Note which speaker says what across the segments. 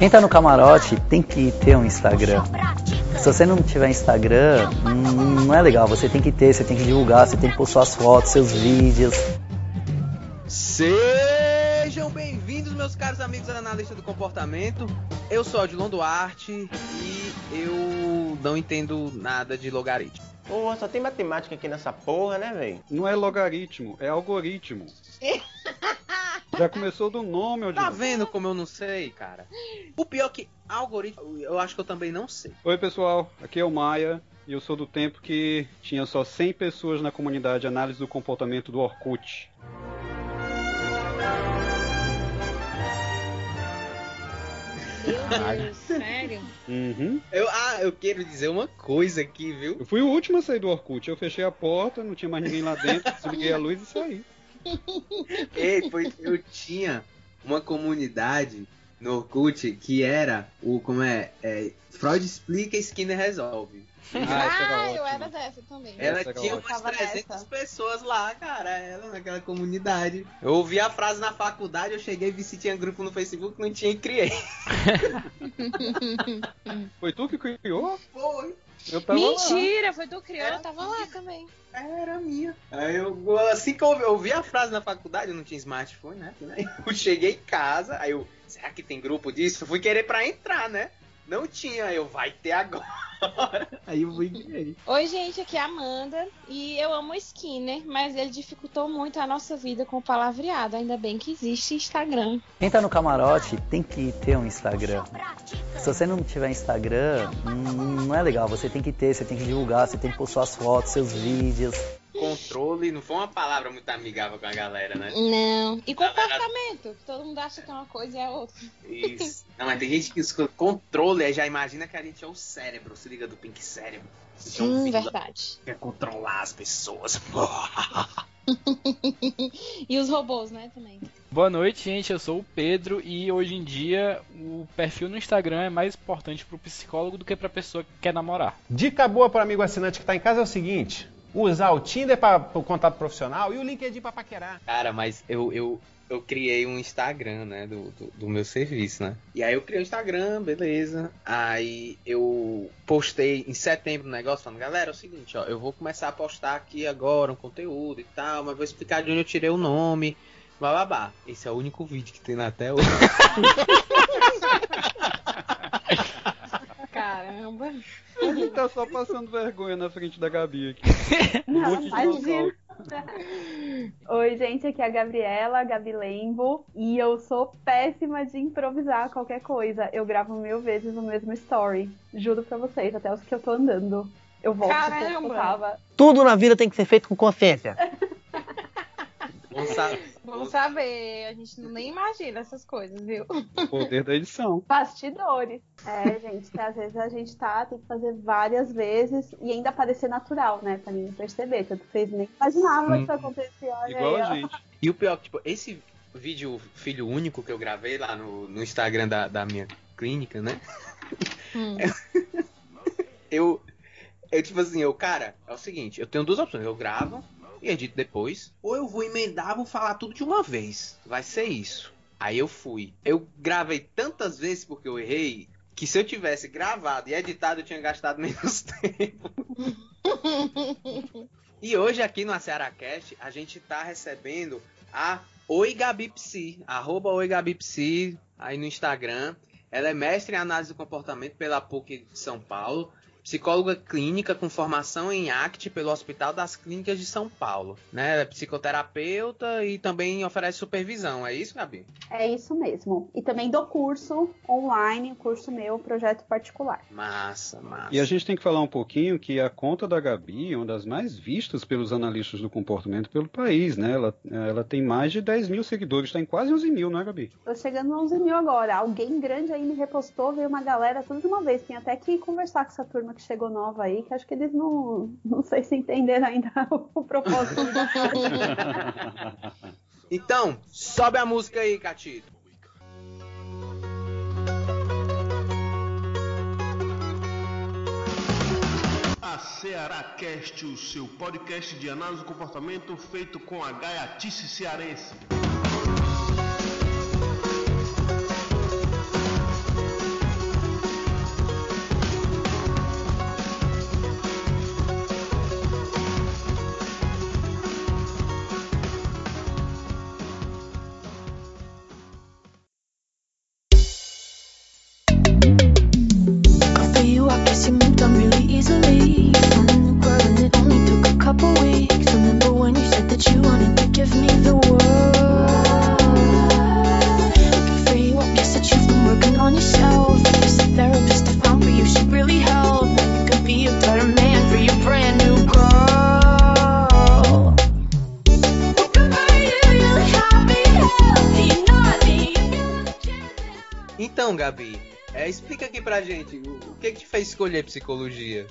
Speaker 1: Quem tá no camarote tem que ter um Instagram. Se você não tiver Instagram, hum, não é legal. Você tem que ter, você tem que divulgar, você tem que pôr suas fotos, seus vídeos.
Speaker 2: Sejam bem-vindos, meus caros amigos analistas do comportamento. Eu sou Odilon Duarte e eu não entendo nada de logaritmo.
Speaker 3: Pô, só tem matemática aqui nessa porra, né, velho?
Speaker 4: Não é logaritmo, é algoritmo. Já começou do nome, Odilon.
Speaker 2: Tá vendo como eu não sei, cara? O pior é que algoritmo, eu acho que eu também não sei.
Speaker 4: Oi, pessoal. Aqui é o Maia. E eu sou do tempo que tinha só 100 pessoas na comunidade análise do comportamento do Orkut.
Speaker 5: Meu Deus, sério?
Speaker 4: Uhum.
Speaker 2: Eu, ah, eu quero dizer uma coisa aqui, viu?
Speaker 4: Eu fui o último a sair do Orkut. Eu fechei a porta, não tinha mais ninguém lá dentro, desliguei a luz e saí.
Speaker 2: Ei, pois eu tinha uma comunidade no Orkut que era o, como é, é Freud explica, Skinner resolve.
Speaker 4: Ah,
Speaker 5: Ah, eu era dessa também.
Speaker 2: Ela
Speaker 4: Essa
Speaker 2: tinha umas
Speaker 5: Tava
Speaker 2: 300
Speaker 5: nessa.
Speaker 2: pessoas lá, cara, ela naquela comunidade. Eu ouvi a frase na faculdade, eu cheguei, vi se tinha grupo no Facebook, não tinha e criei.
Speaker 4: Foi tu que criou?
Speaker 2: Foi,
Speaker 4: Eu tava lá.
Speaker 5: Mentira, foi criou,
Speaker 2: Era
Speaker 5: eu tava lá também.
Speaker 2: era minha. Aí eu, assim que eu ouvi, eu ouvi a frase na faculdade, eu não tinha smartphone, né? Eu cheguei em casa, aí eu, será que tem grupo disso? Eu fui querer pra entrar, né? Não tinha, eu, vai ter agora. Aí eu e criei.
Speaker 5: Oi, gente, aqui é a Amanda e eu amo o Skinner, mas ele dificultou muito a nossa vida com o palavreado. Ainda bem que existe Instagram.
Speaker 1: Quem tá no camarote tem que ter um Instagram. Se você não tiver Instagram, hum, não é legal. Você tem que ter, você tem que divulgar, você tem que pôr suas fotos, seus vídeos.
Speaker 2: Controle não foi uma palavra muito amigável com a galera, né?
Speaker 5: Não. E comportamento, que todo mundo acha que é uma coisa e é outra.
Speaker 2: Isso. Não, mas tem gente que escuta controle aí já imagina que a gente é o cérebro, se liga do Pink Cérebro. Então,
Speaker 5: Sim,
Speaker 2: da-
Speaker 5: verdade.
Speaker 2: quer controlar as pessoas.
Speaker 5: E os robôs, né, também.
Speaker 6: Boa noite, gente. Eu sou o Pedro e hoje em dia o perfil no Instagram é mais importante pro psicólogo do que pra pessoa que quer namorar.
Speaker 3: Dica boa para amigo assinante que tá em casa é o seguinte: usar o Tinder para o contato profissional e o LinkedIn para paquerar.
Speaker 2: Cara, mas eu, eu, eu criei um Instagram, né, do, do, do meu serviço, né? E aí eu criei o Instagram, beleza. Aí eu postei em setembro o negócio falando, galera, é o seguinte, ó, eu vou começar a postar aqui agora um conteúdo e tal, mas vou explicar de onde eu tirei o nome, bababá. Esse é o único vídeo que tem na até hoje.
Speaker 5: Caramba.
Speaker 4: A gente tá só passando vergonha na frente da Gabi aqui. Um
Speaker 7: Não, imagina. Oi, gente, aqui é a Gabriela, Gabi Lembo, e eu sou péssima de improvisar qualquer coisa. Eu gravo mil vezes o mesmo story. Juro pra vocês, até os que eu tô andando. Eu volto que eu
Speaker 5: Caramba!
Speaker 7: tava.
Speaker 8: Tudo na vida tem que ser feito com consciência.
Speaker 2: Não sabe?
Speaker 5: Vamos saber, a gente nem imagina essas coisas, viu?
Speaker 4: O poder da edição.
Speaker 7: Bastidores. É, gente, que às vezes a gente tá, tem que fazer várias vezes e ainda parecer natural, né? Pra ninguém perceber. Tanto que vocês nem imaginavam que isso acontecia.
Speaker 4: Igual
Speaker 7: aí,
Speaker 4: a
Speaker 7: ó.
Speaker 4: gente.
Speaker 2: E o pior, que, tipo, esse vídeo filho único que eu gravei lá no, no Instagram da, da minha clínica, né?
Speaker 5: Hum.
Speaker 2: Eu, eu, tipo assim, eu, cara, é o seguinte, eu tenho duas opções, eu gravo e edito depois, ou eu vou emendar, vou falar tudo de uma vez. Vai ser isso. Aí eu fui. Eu gravei tantas vezes porque eu errei, que se eu tivesse gravado e editado, eu tinha gastado menos tempo. E hoje aqui no AcearaCast, a gente tá recebendo a Oi Gabi Psi, arroba Oi Gabi Psi, aí no Instagram. Ela é mestre em análise do comportamento pela PUC de São Paulo, psicóloga clínica com formação em ACT pelo Hospital das Clínicas de São Paulo. Né? Ela é psicoterapeuta e também oferece supervisão, é isso, Gabi?
Speaker 7: É isso mesmo. E também dou curso online, curso meu, projeto particular.
Speaker 2: Massa, massa.
Speaker 4: E a gente tem que falar um pouquinho que a conta da Gabi é uma das mais vistas pelos analistas do comportamento pelo país, né? Ela, ela tem mais de 10 mil seguidores, está em quase 11 mil, não é, Gabi?
Speaker 7: Tô chegando a 11 mil agora. Alguém grande aí me repostou, veio uma galera tudo de uma vez. Tem até que conversar com essa turma que chegou nova aí, que acho que eles não, não sei se entenderam ainda o propósito.
Speaker 2: Então, sobe a música aí, Catito.
Speaker 9: A Ceará Cast, o seu podcast de análise do comportamento feito com a gaiatice cearense.
Speaker 2: Explica aqui pra gente o, que que te fez escolher psicologia?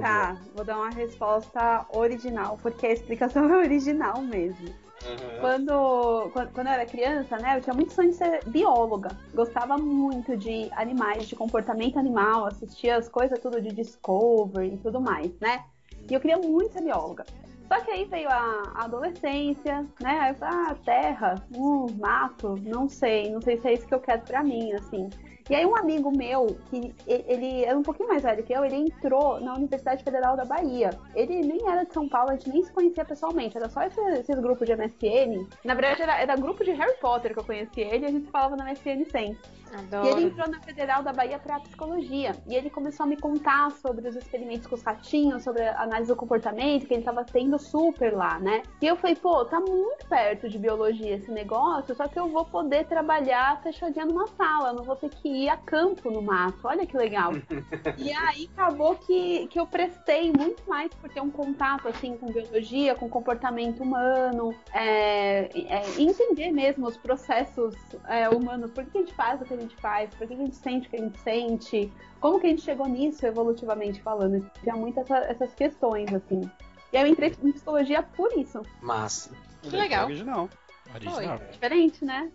Speaker 7: Tá, vou dar uma resposta original, porque a explicação é original mesmo.
Speaker 2: Aham.
Speaker 7: Quando, quando, quando eu era criança, né, eu tinha muito sonho de ser bióloga. Gostava muito de animais, de comportamento animal, assistia as coisas tudo de Discovery e tudo mais, né? E eu queria muito ser bióloga. Só que aí veio a, a adolescência, né? Aí eu falei, ah, terra, hum, mato, não sei, não sei se é isso que eu quero pra mim, assim. E aí um amigo meu, que ele era um pouquinho mais velho que eu, ele entrou na Universidade Federal da Bahia. Ele nem era de São Paulo, a gente nem se conhecia pessoalmente, era só esse- esses grupos de MSN. Na verdade, era, era grupo de Harry Potter que eu conhecia ele e a gente falava na MSN sempre.
Speaker 5: Adoro.
Speaker 7: E ele entrou na Federal da Bahia para psicologia. E ele começou a me contar sobre os experimentos com os ratinhos, sobre a análise do comportamento, que ele estava tendo super lá, né? E eu falei, pô, tá muito perto de biologia esse negócio, só que eu vou poder trabalhar fechadinha numa sala, não vou ter que ir a campo no mato. Olha que legal. e aí acabou que, que eu prestei muito mais por ter um contato assim com biologia, com comportamento humano, é, é, entender mesmo os processos é, humanos, por que a gente faz o que gente faz, por que a gente sente o que a gente sente, como que a gente chegou nisso evolutivamente falando. Tinha muitas essa- essas questões, assim. E aí eu entrei em psicologia por isso.
Speaker 2: Massa.
Speaker 5: Que legal.
Speaker 4: Original.
Speaker 6: Original.
Speaker 7: Diferente, né?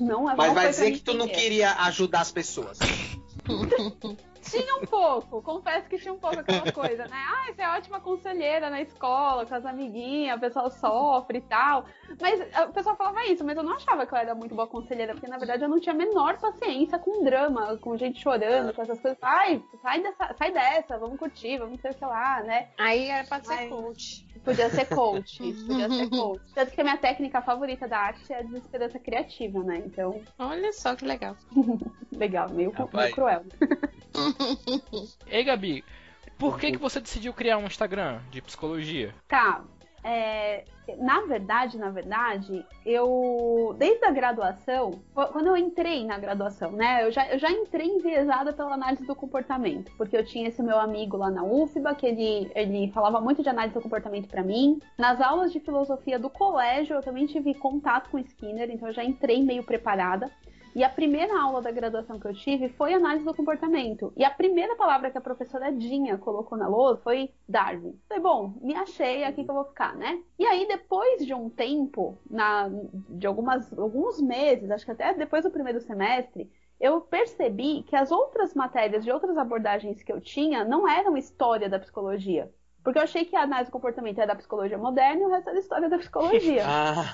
Speaker 7: Não,
Speaker 2: Mas
Speaker 7: não
Speaker 2: vai
Speaker 7: foi
Speaker 2: dizer que tu não
Speaker 7: querer.
Speaker 2: queria ajudar as pessoas.
Speaker 7: Tinha um pouco, confesso que tinha um pouco aquela coisa, né? Ah, você é ótima conselheira na escola, com as amiguinhas, o pessoal sofre e tal. Mas ah, o pessoal falava isso, mas eu não achava que eu era muito boa conselheira, porque na verdade eu não tinha a menor paciência com drama, com gente chorando, com essas coisas. Ai, sai dessa, sai dessa, vamos curtir, vamos sei o que lá, né?
Speaker 5: Aí era pra ser
Speaker 7: Ai.
Speaker 5: coach.
Speaker 7: Podia ser coach, isso, podia ser coach. Tanto que a minha técnica favorita da arte é a desesperança criativa, né? Então,
Speaker 5: Olha só que legal.
Speaker 7: legal, meio, meio cruel.
Speaker 6: Ei, Gabi, por que, que você decidiu criar um Instagram de psicologia?
Speaker 7: Tá. É, na verdade, na verdade, eu desde a graduação, qu- quando eu entrei na graduação, né, eu já, eu já entrei enviesada pela análise do comportamento, porque eu tinha esse meu amigo lá na UFBA, que ele, ele falava muito de análise do comportamento pra mim. Nas aulas de filosofia do colégio, eu também tive contato com Skinner, então eu já entrei meio preparada. E a primeira aula da graduação que eu tive foi análise do comportamento. E a primeira palavra que a professora Dinha colocou na lousa foi Darwin. Falei, bom, me achei, aqui que eu vou ficar, né? E aí, depois de um tempo, na, de algumas, alguns meses, acho que até depois do primeiro semestre, eu percebi que as outras matérias de outras abordagens que eu tinha não eram história da psicologia. Porque eu achei que a análise do comportamento era da psicologia moderna e o resto era história da psicologia.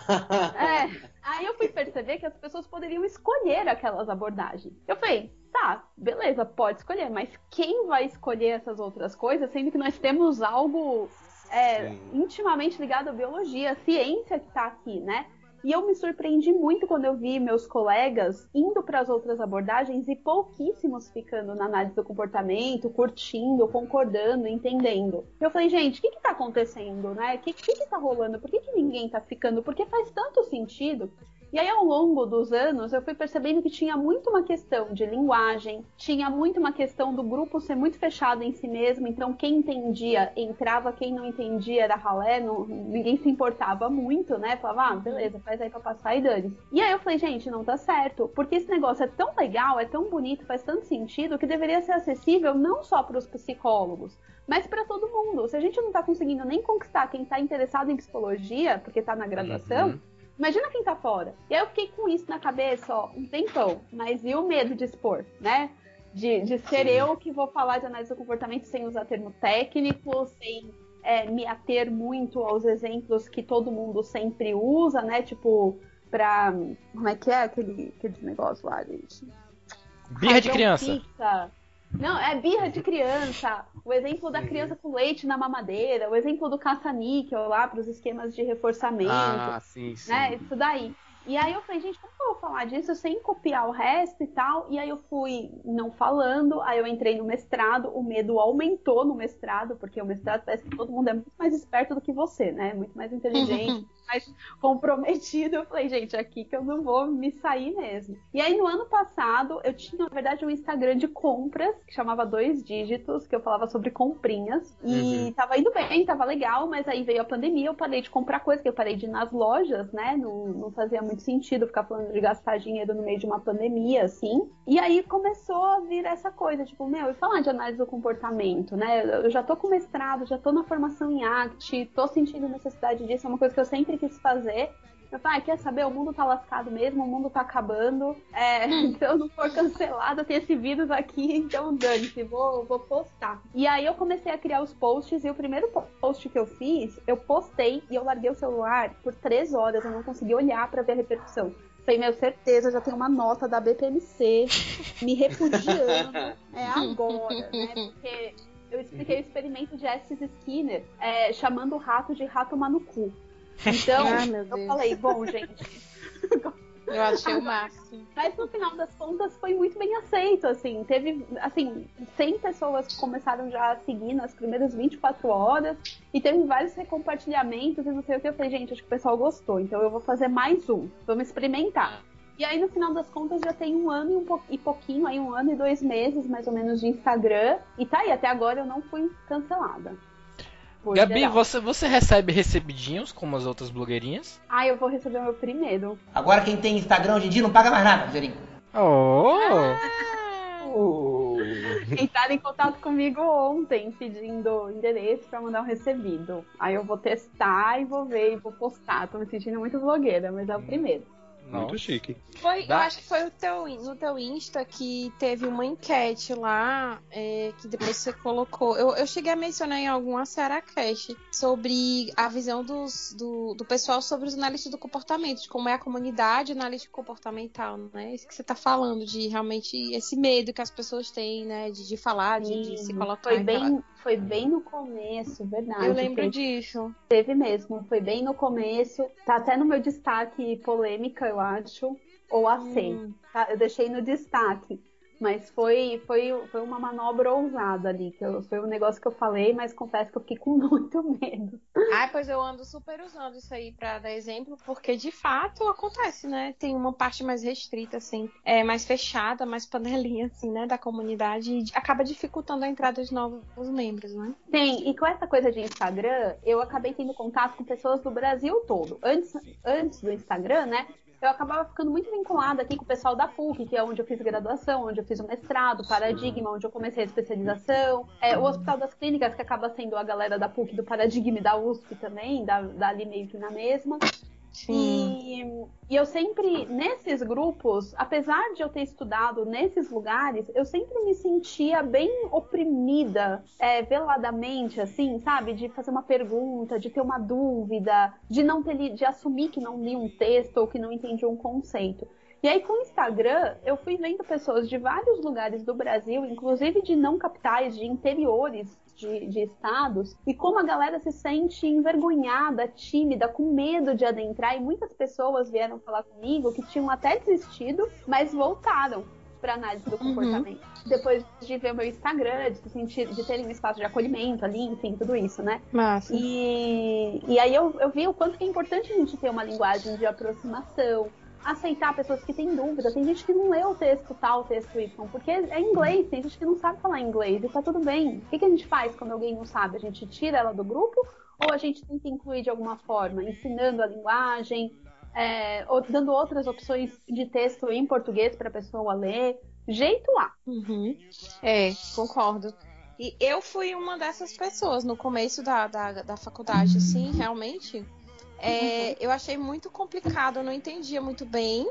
Speaker 2: Ah,
Speaker 7: É, aí eu fui perceber que as pessoas poderiam escolher aquelas abordagens. Eu falei, tá, beleza, pode escolher, mas quem vai escolher essas outras coisas, sendo que nós temos algo é, intimamente ligado à biologia, à ciência que tá aqui, né? E eu me surpreendi muito quando eu vi meus colegas indo para as outras abordagens e pouquíssimos ficando na análise do comportamento, curtindo, concordando, entendendo. Eu falei, gente, o que que tá acontecendo, né? O que, que que tá rolando? Por que, que ninguém tá ficando? Porque faz tanto sentido. E aí, ao longo dos anos, eu fui percebendo que tinha muito uma questão de linguagem, tinha muito uma questão do grupo ser muito fechado em si mesmo, então quem entendia entrava, quem não entendia era ralé, não- ninguém se importava muito, né? Falava, ah, beleza, faz aí pra passar e dane E aí eu falei, gente, não tá certo, porque esse negócio é tão legal, é tão bonito, faz tanto sentido, que deveria ser acessível não só para os psicólogos, mas para todo mundo. Se a gente não tá conseguindo nem conquistar quem tá interessado em psicologia, porque tá na graduação,
Speaker 2: Uhum.
Speaker 7: Imagina quem tá fora. E aí eu fiquei com isso na cabeça, ó, um tempão. Mas e o medo de expor, né? De, de ser
Speaker 2: Sim.
Speaker 7: eu que vou falar de análise do comportamento sem usar termo técnico, sem é, me ater muito aos exemplos que todo mundo sempre usa, né? Tipo, pra. Como é que é aquele, aquele negócio lá, gente?
Speaker 6: Birra de criança.
Speaker 7: fixa. Não, é birra de criança. O exemplo da criança com leite na mamadeira, o exemplo do caça-níquel lá para os esquemas de reforçamento
Speaker 2: ah, sim, sim.
Speaker 7: né? Isso daí. E aí eu falei, gente, como que eu vou falar disso sem copiar o resto e tal? E aí eu fui não falando, aí eu entrei no mestrado, o medo aumentou no mestrado, porque o mestrado parece que todo mundo é muito mais esperto do que você, né? Muito mais inteligente, mais comprometido. Eu falei, gente, é aqui que eu não vou me sair mesmo. E aí no ano passado, eu tinha, na verdade, um Instagram de compras, que chamava Dois Dígitos, que eu falava sobre comprinhas. E
Speaker 2: Uhum.
Speaker 7: tava indo bem, tava legal, mas aí veio a pandemia, eu parei de comprar coisa, que eu parei de ir nas lojas, né? Não, não fazia muito sentido ficar falando de gastar dinheiro no meio de uma pandemia, assim. E aí começou a vir essa coisa, tipo, meu, e falar de análise do comportamento, né? Eu já tô com mestrado, já tô na formação em ACT, tô sentindo necessidade disso, é uma coisa que eu sempre quis fazer. Eu falei, ah, quer saber? O mundo tá lascado mesmo, o mundo tá acabando. É, se eu não for cancelada, tem esse vírus aqui, então dane-se, vou, vou postar. E aí eu comecei a criar os posts, e o primeiro po- post que eu fiz, eu postei e eu larguei o celular por três horas, eu não consegui olhar pra ver a repercussão. Falei, meu, certeza, já tem uma nota da BPMC me repudiando. É agora, né? Porque eu expliquei o experimento de Estes Skinner, é, chamando o rato de rato manucu. Então,
Speaker 5: meu
Speaker 7: eu falei, bom, gente,
Speaker 5: Eu achei o máximo.
Speaker 7: mas no final das contas foi muito bem aceito, assim. Teve, assim, 100 pessoas que começaram já a seguir nas primeiras 24 horas. E teve vários recompartilhamentos e não sei o que. Eu falei, gente, acho que o pessoal gostou. Então eu vou fazer mais um. Vamos experimentar. E aí, no final das contas, já tem um ano e, um po- e pouquinho, aí um ano e dois meses, mais ou menos, de Instagram. E tá aí, até agora eu não fui cancelada.
Speaker 6: Gabi,
Speaker 7: geral.
Speaker 6: você, você recebe recebidinhos como as outras blogueirinhas?
Speaker 7: Ah, eu vou receber o meu primeiro.
Speaker 8: Agora quem tem Instagram hoje em dia não paga mais nada, Zerinho.
Speaker 6: Oh!
Speaker 7: Entraram em contato comigo ontem pedindo endereço pra mandar um recebido. Aí eu vou testar e vou ver e vou postar. Tô me sentindo muito blogueira, mas é o primeiro.
Speaker 4: Muito chique.
Speaker 5: Foi, eu
Speaker 6: Dá-
Speaker 5: acho que foi o teu, no teu Insta que teve uma enquete lá, é, que depois você colocou. Eu, eu cheguei a mencionar em alguma Seracast sobre a visão dos, do, do pessoal sobre os analistas do comportamento, de como é a comunidade analítica comportamental, né? Isso que você tá falando, de realmente esse medo que as pessoas têm, né? De, de falar, de, de se colocar
Speaker 7: foi
Speaker 5: em
Speaker 7: bem, foi bem no começo, verdade.
Speaker 5: Eu lembro
Speaker 7: teve,
Speaker 5: disso.
Speaker 7: teve mesmo, foi bem no começo. Tá até no meu destaque polêmica, eu acho. Ou AC.
Speaker 5: Hum.
Speaker 7: tá? Eu deixei no destaque. Mas foi, foi, foi uma manobra ousada ali. Que eu- foi um negócio que eu falei, mas confesso que eu fiquei com muito medo.
Speaker 5: Ai, pois eu ando super usando isso aí pra dar exemplo, porque de fato acontece, né? Tem uma parte mais restrita, assim, é mais fechada, mais panelinha, assim, né, da comunidade e acaba dificultando a entrada de novos membros, né?
Speaker 7: Sim, e com essa coisa de Instagram, eu acabei tendo contato com pessoas do Brasil todo. Antes, antes do Instagram, né? Eu acabava ficando muito vinculada aqui com o pessoal da PUC, que é onde eu fiz graduação, onde eu fiz o mestrado, Paradigma, onde eu comecei a especialização. É, o Hospital das Clínicas, que acaba sendo a galera da PUC, do Paradigma e da USP também, da, da ali meio que na mesma. E, e eu sempre, nesses grupos, apesar de eu ter estudado nesses lugares, eu sempre me sentia bem oprimida, é, veladamente, assim, sabe? De fazer uma pergunta, de ter uma dúvida, de não ter li, de assumir que não li um texto ou que não entendi um conceito. E aí, com o Instagram, eu fui vendo pessoas de vários lugares do Brasil, inclusive de não capitais, de interiores de, de estados, e como a galera se sente envergonhada, tímida, com medo de adentrar. E muitas pessoas vieram falar comigo que tinham até desistido, mas voltaram para análise do comportamento. Depois de ver o meu Instagram, de, se sentir, de terem um espaço de acolhimento ali, enfim, tudo isso, né?
Speaker 5: Massa.
Speaker 7: E, e aí eu, eu vi o quanto que é importante a gente ter uma linguagem de aproximação, aceitar pessoas que têm dúvida. Tem gente que não lê o texto tal, o texto Y, porque é inglês, tem gente que não sabe falar inglês e tá tudo bem. O que, que a gente faz quando alguém não sabe? A gente tira ela do grupo ou a gente tenta incluir de alguma forma, ensinando a linguagem, é, ou dando outras opções de texto em português para a pessoa ler? Jeito lá.
Speaker 5: Uhum. É, concordo. E eu fui uma dessas pessoas no começo da, da, da faculdade, assim, realmente. É, eu achei muito complicado, eu não entendia muito bem.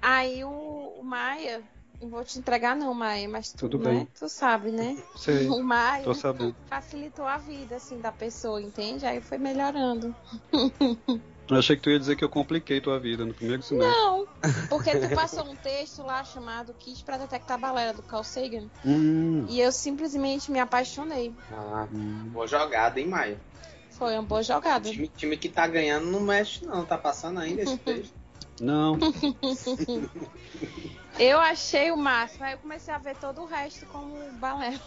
Speaker 5: Aí o, o Maia, não vou te entregar não, Maia, mas tu,
Speaker 4: Tudo
Speaker 5: né,
Speaker 4: bem.
Speaker 5: tu sabe, né?
Speaker 4: Sei,
Speaker 5: O Maia
Speaker 4: tô sabendo.
Speaker 5: facilitou a vida, assim, da pessoa, entende? Aí foi melhorando.
Speaker 4: Eu achei que tu ia dizer que eu compliquei tua vida no primeiro semestre.
Speaker 5: Não, porque tu passou um texto lá chamado Kit pra detectar balela do Carl Sagan
Speaker 4: Hum,
Speaker 5: e eu simplesmente me apaixonei.
Speaker 2: Ah, boa jogada, hein, Maia?
Speaker 5: Foi uma boa jogada.
Speaker 2: Time, time que tá ganhando não mexe, não. Tá passando ainda esse texto.
Speaker 4: Não.
Speaker 5: Eu achei o máximo, aí eu comecei a ver todo o resto como balela.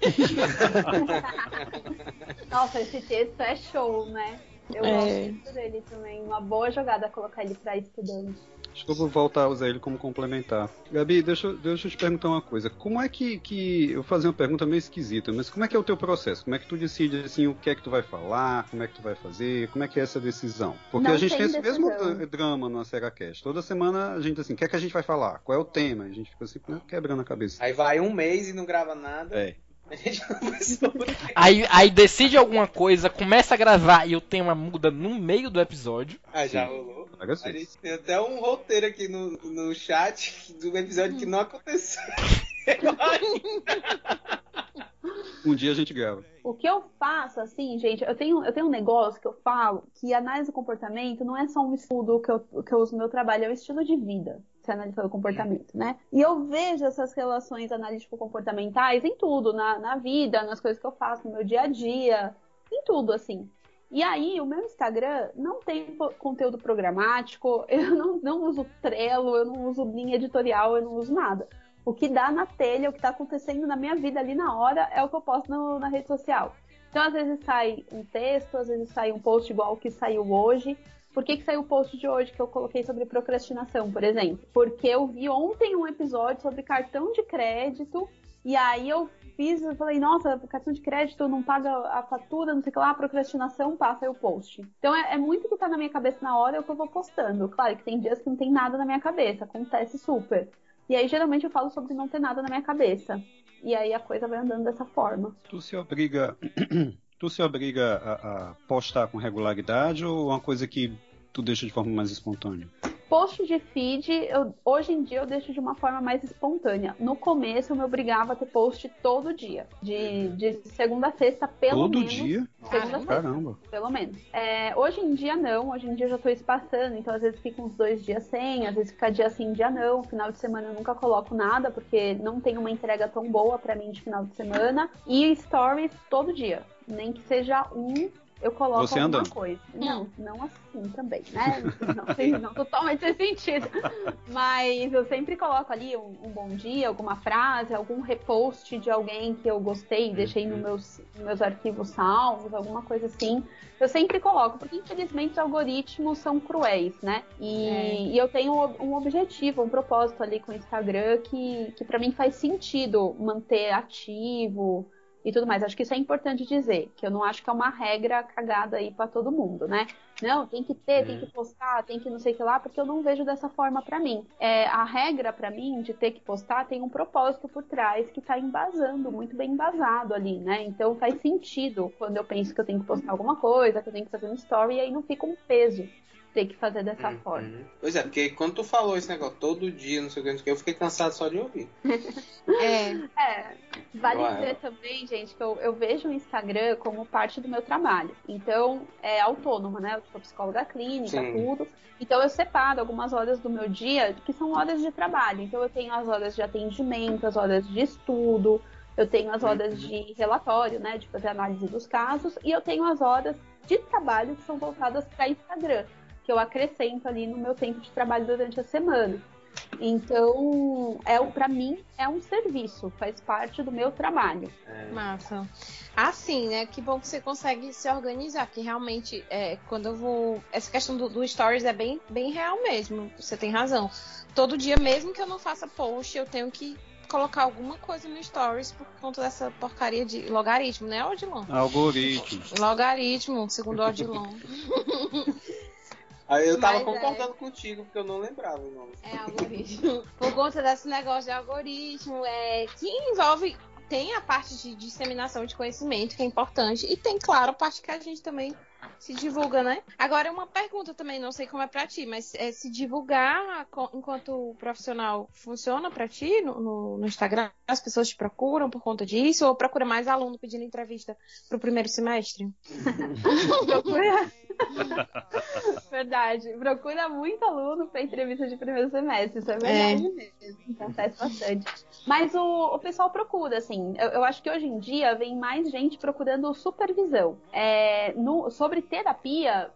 Speaker 7: Nossa, esse texto é show, né? Eu
Speaker 5: É.
Speaker 7: gosto muito dele também. Uma boa jogada colocar ele pra estudante.
Speaker 4: Acho que eu vou voltar a usar ele como complementar. Gabi, deixa, eu- deixa eu te perguntar uma coisa. Como é que, que. Eu vou fazer uma pergunta meio esquisita, mas como é que é o teu processo? Como é que tu decide assim o que é que tu vai falar? Como é que tu vai fazer? Como é que é essa decisão? Porque
Speaker 7: Não
Speaker 4: a gente
Speaker 7: tem
Speaker 4: tem esse mesmo
Speaker 7: decisão.
Speaker 4: dra- drama no Seracast. Toda semana a gente assim, o que é que a gente vai falar? Qual é o tema? A gente fica assim, quebrando a cabeça.
Speaker 2: Aí vai um mês e não grava nada.
Speaker 4: É.
Speaker 2: A gente não pensou.
Speaker 6: Aí, aí decide alguma coisa, começa a gravar e o tema muda no meio do episódio.
Speaker 2: Ah, já rolou. A gente tem até um roteiro aqui no, no chat do episódio que não aconteceu.
Speaker 4: Um dia a gente grava.
Speaker 7: O que eu faço, assim, gente, eu tenho, eu tenho um negócio que eu falo que análise do comportamento não é só um estudo que eu, que eu uso no meu trabalho, é um estilo de vida. Se analisar o comportamento, né? E eu vejo essas relações analítico-comportamentais em tudo, na, na vida, nas coisas que eu faço, no meu dia a dia, em tudo, assim. E aí, o meu Instagram não tem conteúdo programático, eu não, não uso Trello, eu não uso linha editorial, eu não uso nada. O que dá na telha, o que está acontecendo na minha vida ali na hora, é o que eu posto no- na rede social. Então, às vezes sai um texto, às vezes sai um post igual o que saiu hoje. Por que, que saiu o post de hoje que eu coloquei sobre procrastinação, por exemplo? Porque eu vi ontem um episódio sobre cartão de crédito e aí eu fiz, eu falei, nossa, cartão de crédito não paga a fatura, não sei o que lá, procrastinação, passa aí o post. Então é, é muito que tá na minha cabeça na hora é o que eu vou postando. Claro que tem dias que não tem nada na minha cabeça, acontece super. E aí geralmente eu falo sobre não ter nada na minha cabeça. E aí a coisa vai andando dessa forma.
Speaker 4: Tu se obriga. Tu se obriga a, a postar com regularidade ou uma coisa que tu deixa de forma mais espontânea?
Speaker 7: Post de feed, eu- hoje em dia eu deixo de uma forma mais espontânea. No começo eu me obrigava a ter post todo dia. De, de segunda a sexta, pelo
Speaker 4: Todo
Speaker 7: menos.
Speaker 4: dia?
Speaker 7: Segunda a sexta.
Speaker 4: Caramba.
Speaker 7: Pelo menos. É, hoje em dia não, hoje em dia eu já tô espaçando, então às vezes fica uns dois dias sem, às vezes fica dia sim, dia não. Final de semana eu nunca coloco nada, porque não tem uma entrega tão boa pra mim de final de semana. E stories todo dia. Nem que seja um, eu coloco
Speaker 4: Você
Speaker 7: alguma
Speaker 4: andando?
Speaker 7: coisa. Não, não assim também, né? Não, tem- não totalmente sem sentido. Mas eu sempre coloco ali um, um bom dia, alguma frase, algum repost de alguém que eu gostei, deixei nos meus, meus arquivos salvos, alguma coisa assim. Eu sempre coloco, porque infelizmente os algoritmos são cruéis, né? E,
Speaker 5: É.
Speaker 7: e eu tenho um objetivo, um propósito ali com o Instagram que, que para mim faz sentido manter ativo e tudo mais. Acho que isso é importante dizer, que eu não acho que é uma regra cagada aí pra todo mundo, né? Não, tem que ter, tem que postar, tem que não sei o que lá, porque eu não vejo dessa forma pra mim. É, a regra pra mim de ter que postar tem um propósito por trás que tá embasando, muito bem embasado ali, né? Então faz sentido quando eu penso que eu tenho que postar alguma coisa, que eu tenho que fazer um story, e aí não fica um peso ter que fazer dessa forma.
Speaker 2: Uhum. Pois é, porque quando tu falou esse negócio todo dia, não sei o que, não sei o que, eu fiquei cansado só de ouvir.
Speaker 5: É.
Speaker 7: É, vale
Speaker 2: Ué.
Speaker 7: dizer também, gente, que eu, eu vejo o Instagram como parte do meu trabalho. Então, é autônoma, né? Eu sou psicóloga clínica,
Speaker 2: Sim.
Speaker 7: tudo. Então, eu separo algumas horas do meu dia que são horas de trabalho. Então, eu tenho as horas de atendimento, as horas de estudo, eu tenho as horas de relatório, né? De fazer análise dos casos, e eu tenho as horas de trabalho que são voltadas para Instagram, que eu acrescento ali no meu tempo de trabalho durante a semana. Então, é para mim é um serviço, faz parte do meu trabalho.
Speaker 5: Massa. Assim, né? Que bom que você consegue se organizar, que realmente, é, quando eu vou. Essa questão do, do Stories é bem, bem real mesmo. Você tem razão. Todo dia, mesmo que eu não faça post, eu tenho que colocar alguma coisa no Stories por conta dessa porcaria de logaritmo, né, Odilon?
Speaker 4: Algoritmo.
Speaker 5: Logaritmo, segundo o Odilon.
Speaker 2: Aí eu tava
Speaker 5: Mas é.
Speaker 2: concordando contigo, porque eu não lembrava o nome.
Speaker 5: É algoritmo. Por conta desse negócio de algoritmo, é, que envolve. Tem a parte de disseminação de conhecimento, que é importante, e tem, claro, a parte que a gente também se divulga, né? Agora, uma pergunta também, não sei como é pra ti, mas é, se divulgar enquanto profissional funciona pra ti no, no- no Instagram? As pessoas te procuram por conta disso? Ou procura mais aluno pedindo entrevista pro primeiro semestre?
Speaker 7: Procura. verdade. Procura muito aluno para entrevista de primeiro semestre. Isso é verdade mesmo. Acontece bastante. Mas o, o pessoal procura, assim. Eu, eu acho que hoje em dia vem mais gente procurando supervisão. É, no- sobre terapia,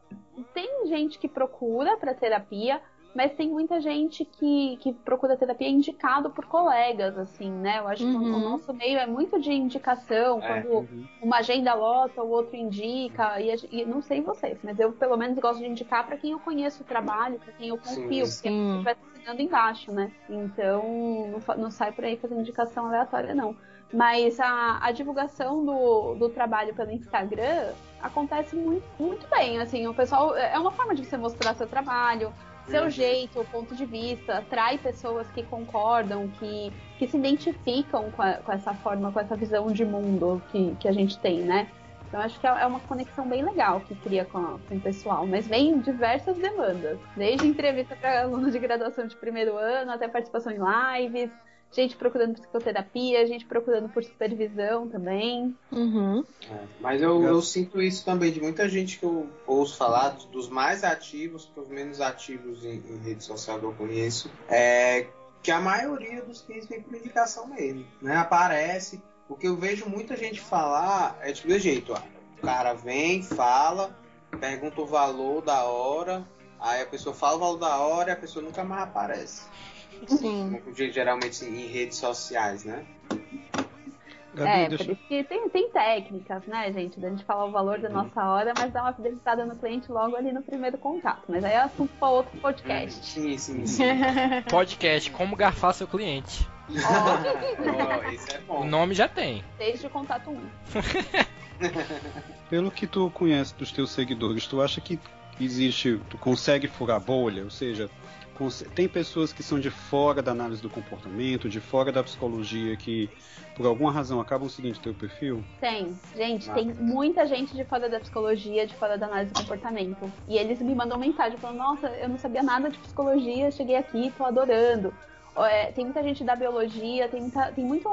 Speaker 7: tem gente que procura para terapia. Mas tem muita gente que, que procura terapia indicado por colegas, assim, né? Eu acho que o- o
Speaker 5: Uhum.
Speaker 7: nosso meio é muito de indicação,
Speaker 2: É,
Speaker 7: quando uma agenda lota, o outro indica, e, a e não sei vocês, mas eu pelo menos gosto de indicar para quem eu conheço o trabalho, para quem eu confio, porque a
Speaker 5: sim.
Speaker 7: gente vai assinando embaixo, né? Então não, não sai por aí fazendo indicação aleatória, não. Mas a, a divulgação do, do trabalho pelo Instagram acontece muito, muito bem. Assim, o pessoal é uma forma de você mostrar seu trabalho, seu jeito, o ponto de vista, atrai pessoas que concordam, que, que se identificam com, a- com essa forma, com essa visão de mundo que, que a gente tem, né? Então acho que é é uma conexão bem legal que cria com, a- com o pessoal. Mas vem diversas demandas. Desde entrevista para alunos de graduação de primeiro ano, até participação em lives, gente procurando psicoterapia, gente procurando por supervisão também.
Speaker 5: Uhum.
Speaker 2: É, Mas eu, eu sinto isso também de muita gente que eu ouço falar, dos mais ativos para os menos ativos em, em rede social que eu conheço, é que a maioria dos clientes vem por indicação mesmo, né? Aparece. O que eu vejo muita gente falar é tipo de jeito, ó, o cara vem, fala, pergunta o valor da hora, aí a pessoa fala o valor da hora e a pessoa nunca mais aparece.
Speaker 5: Sim.
Speaker 2: Como Geralmente em redes sociais, né?
Speaker 4: Gabi,
Speaker 7: é,
Speaker 4: deixa-
Speaker 7: por isso que tem, tem técnicas, né, gente? Da gente falar o valor da nossa hora, mas dar uma fidelizada no cliente logo ali no primeiro contato. Mas aí é assunto para outro podcast.
Speaker 2: Sim, sim, sim.
Speaker 6: Podcast, como garfar seu cliente.
Speaker 2: Ó, isso é
Speaker 6: O
Speaker 2: bom.
Speaker 6: nome já tem.
Speaker 7: Desde o contato 1.
Speaker 4: Pelo que tu conhece dos teus seguidores, tu acha que existe, tu consegue furar a bolha? Ou seja, tem pessoas que são de fora da análise do comportamento, de fora da psicologia, que por alguma razão acabam seguindo teu perfil?
Speaker 7: Tem, gente,
Speaker 2: Ah.
Speaker 7: tem muita gente de fora da psicologia, de fora da análise do comportamento. E eles me mandam mensagem falando, nossa, eu não sabia nada de psicologia, cheguei aqui, tô adorando. É, tem muita gente da biologia, tem, muita, tem muito,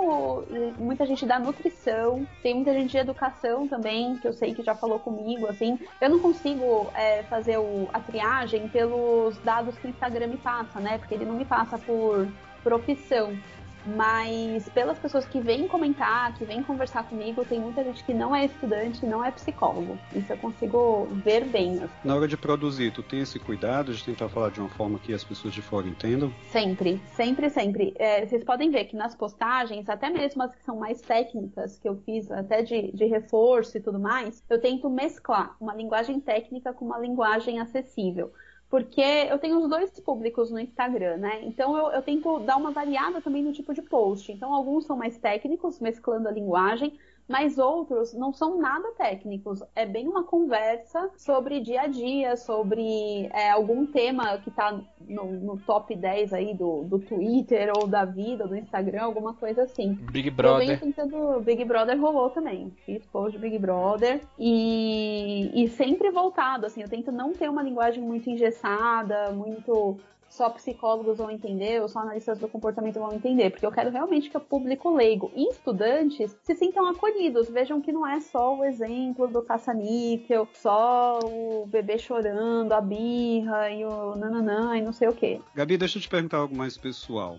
Speaker 7: muita gente da nutrição, tem muita gente de educação também, que eu sei que já falou comigo, assim. Eu não consigo é, fazer o- a triagem pelos dados que o Instagram me passa, né? Porque ele não me passa por profissão. Mas pelas pessoas que vêm comentar, que vêm conversar comigo, tem muita gente que não é estudante, não é psicólogo. Isso eu consigo ver bem, assim,
Speaker 4: Na hora de produzir, tu tem esse cuidado de tentar falar de uma forma que as pessoas de fora entendam?
Speaker 7: sempre, sempre, sempre. É, vocês podem ver que nas postagens, até mesmo as que são mais técnicas, que eu fiz até de, de reforço e tudo mais, eu tento mesclar uma linguagem técnica com uma linguagem acessível. Porque eu tenho os dois públicos no Instagram, né? Então eu, eu tento dar uma variada também no tipo de post. Então alguns são mais técnicos, mesclando a linguagem, mas outros não são nada técnicos. É bem uma conversa sobre dia a dia, sobre é, algum tema que tá no, no top 10 aí do, do Twitter ou da vida, do Instagram, alguma coisa assim.
Speaker 6: Big
Speaker 7: Eu
Speaker 6: Brother.
Speaker 7: venho tentando. Big Brother rolou também. Fiz post de Big Brother. E, e sempre voltado, assim. Eu tento não ter uma linguagem muito engessada, muito. Só psicólogos vão entender, ou só analistas do comportamento vão entender, porque eu quero realmente que o público leigo e estudantes se sintam acolhidos, vejam que não é só o exemplo do caça-níquel, só o bebê chorando, a birra e o nananã e não sei o que.
Speaker 4: Gabi, deixa eu te perguntar algo mais pessoal.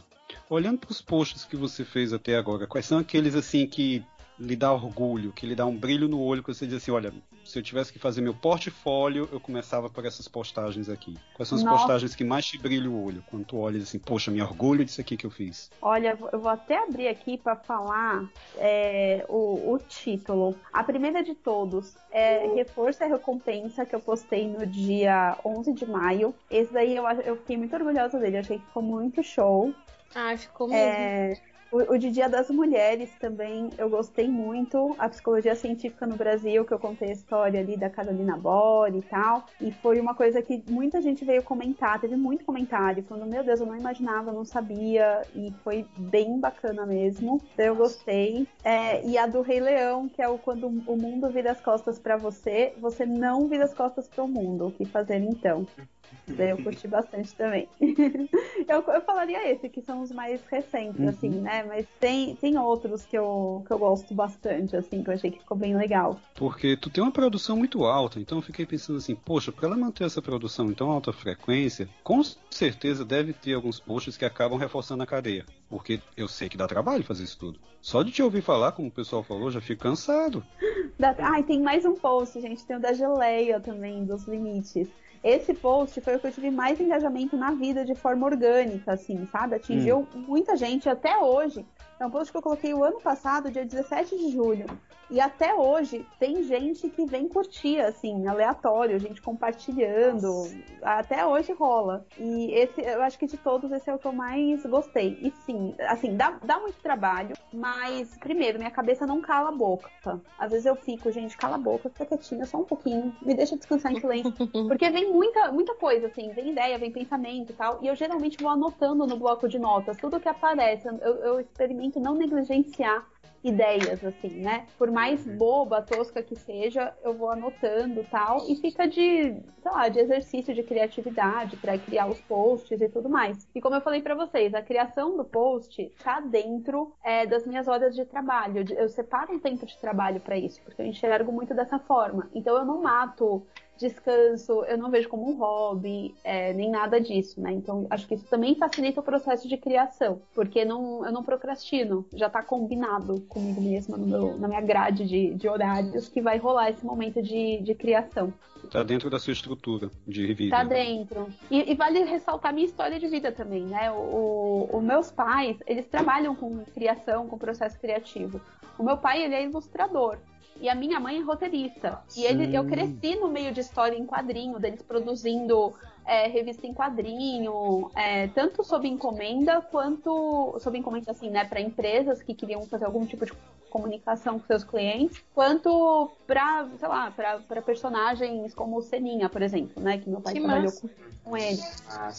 Speaker 4: Olhando para os posts que você fez até agora, quais são aqueles assim que lhe dá orgulho, que lhe dá um brilho no olho, que você diz assim, olha, se eu tivesse que fazer meu portfólio, eu começava por essas postagens aqui. Quais são as
Speaker 7: Nossa.
Speaker 4: postagens que mais te brilham o olho? Quando tu olha assim, poxa, me orgulho disso aqui que eu fiz.
Speaker 7: Olha, eu vou até abrir aqui para falar é, o, o título. A primeira de todos é Reforço e Recompensa, que eu postei no dia 11 de maio. Esse daí eu, eu fiquei muito orgulhosa dele, achei que ficou muito show.
Speaker 5: Ai, ficou mesmo.
Speaker 7: É, o, o de Dia das Mulheres também eu gostei muito. A psicologia científica no Brasil, que eu contei a história ali da Carolina Bore e tal. E foi uma coisa que muita gente veio comentar, teve muito comentário, falando: Meu Deus, eu não imaginava, eu não sabia. E foi bem bacana mesmo. Então eu gostei. É, e a do Rei Leão, que é o quando o mundo vira as costas pra você, você não vira as costas pro mundo. O que fazer então? Daí eu curti bastante também. eu, eu falaria esse, que são os mais recentes,
Speaker 4: Uhum.
Speaker 7: assim, né? Mas tem, tem outros que eu, que eu gosto bastante, assim, que eu achei que ficou bem legal.
Speaker 4: Porque tu tem uma produção muito alta, então eu fiquei pensando assim, poxa, para ela manter essa produção em tão alta frequência, com certeza deve ter alguns posts que acabam reforçando a cadeia. Porque eu sei que dá trabalho fazer isso tudo. Só de te ouvir falar, como o pessoal falou, já fico cansado.
Speaker 7: Da... Ai, tem mais um post, gente. Tem o da geleia também, dos limites. Esse post foi o que eu tive mais engajamento na vida de forma orgânica, assim, sabe? Atingiu muita gente até hoje. É um post que eu coloquei o ano passado, dia 17 de julho. E até hoje tem gente que vem curtir, assim, aleatório, gente compartilhando. Até hoje rola. E esse, eu acho que de todos, esse é o que eu mais gostei. E sim, assim, dá, dá muito trabalho, mas, primeiro, minha cabeça não cala a boca. Às vezes eu fico, gente, cala a boca, fica quietinha só um pouquinho, me deixa descansar em silêncio. Porque vem muita, muita coisa, assim, vem ideia, vem pensamento e tal. E eu geralmente vou anotando no bloco de notas tudo que aparece. Eu, eu experimento não negligenciar ideias, assim, né? Por mais boba, tosca que seja, eu vou anotando tal, e fica de, sei lá, de exercício de criatividade para criar os posts e tudo mais. E como eu falei para vocês, a criação do post tá dentro é, das minhas horas de trabalho. Eu separo um tempo de trabalho para isso, porque eu enxergo muito dessa forma. Então eu não mato descanso, eu não vejo como um hobby, é, nem nada disso, né? Então, acho que isso também facilita o processo de criação, porque não, eu não procrastino, já tá combinado comigo mesma no meu, na minha grade de, de horários que vai rolar esse momento de, de criação.
Speaker 4: Tá dentro da sua estrutura de vida.
Speaker 7: Tá dentro. E, e vale ressaltar minha história de vida também, né? O, o, meus pais, eles trabalham com criação, com processo criativo. O meu pai, ele é ilustrador. E a minha mãe é roteirista. E ele, eu cresci no meio de história em quadrinho, deles produzindo é, revista em quadrinho, é, tanto sob encomenda quanto sob encomenda assim, né, para empresas que queriam fazer algum tipo de comunicação com seus clientes, quanto para, sei lá, para personagens como o Seninha, por exemplo, né, que meu pai
Speaker 5: Que
Speaker 7: trabalhou
Speaker 5: massa.
Speaker 7: com, com ele.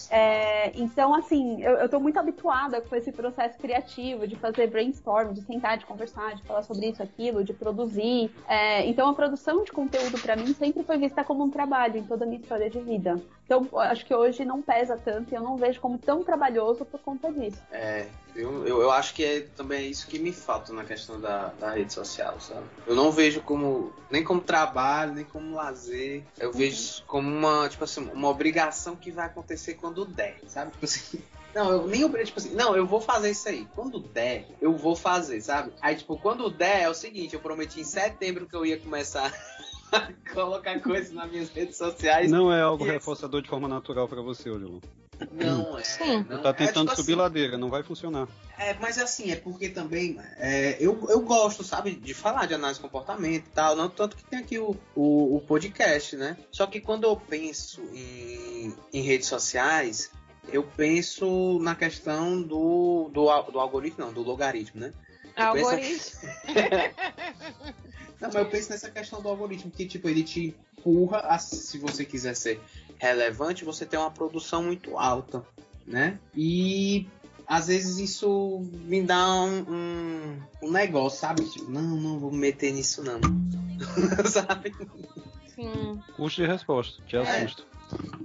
Speaker 7: É, então, assim, eu, eu tô muito habituada com esse processo criativo de fazer brainstorm, de sentar, de conversar, de falar sobre isso, aquilo, de produzir. É, então, a produção de conteúdo para mim sempre foi vista como um trabalho em toda a minha história de vida. Então, acho que hoje não pesa tanto e eu não vejo como tão trabalhoso por conta disso.
Speaker 2: É, eu, eu, eu acho que é também isso que me falta na questão da, da rede social, sabe? Eu não vejo como nem como trabalho, nem como lazer. Eu vejo como uma, tipo assim, uma obrigação que vai acontecer quando der, sabe? Tipo assim, não, eu nem obri- tipo assim, não, eu vou fazer isso aí. Quando der, eu vou fazer, sabe? Aí, tipo, quando der é o seguinte, eu prometi em setembro que eu ia começar colocar coisas nas minhas redes sociais.
Speaker 4: Não é algo reforçador de forma natural pra você, Odilon.
Speaker 2: Não é.
Speaker 5: Sim.
Speaker 2: Não,
Speaker 4: Tá
Speaker 2: é,
Speaker 4: tentando
Speaker 2: tipo
Speaker 4: subir
Speaker 2: assim,
Speaker 4: ladeira, não vai funcionar.
Speaker 2: É, mas assim, é porque também é, eu, eu gosto, sabe, de falar de análise de comportamento e tal, não tanto que tem aqui o, o, o podcast, né? Só que quando eu penso em, em redes sociais, eu penso na questão do, do, do algoritmo, não, do logaritmo, né?
Speaker 5: Algoritmo.
Speaker 2: Não, mas eu penso nessa questão do algoritmo, que tipo, ele te empurra, a, se você quiser ser relevante, você tem uma produção muito alta, né? E às vezes isso me dá um, um, um negócio, sabe? Tipo, não, não vou me meter nisso não. sabe?
Speaker 5: Sim.
Speaker 4: Custo de resposta, te assusta.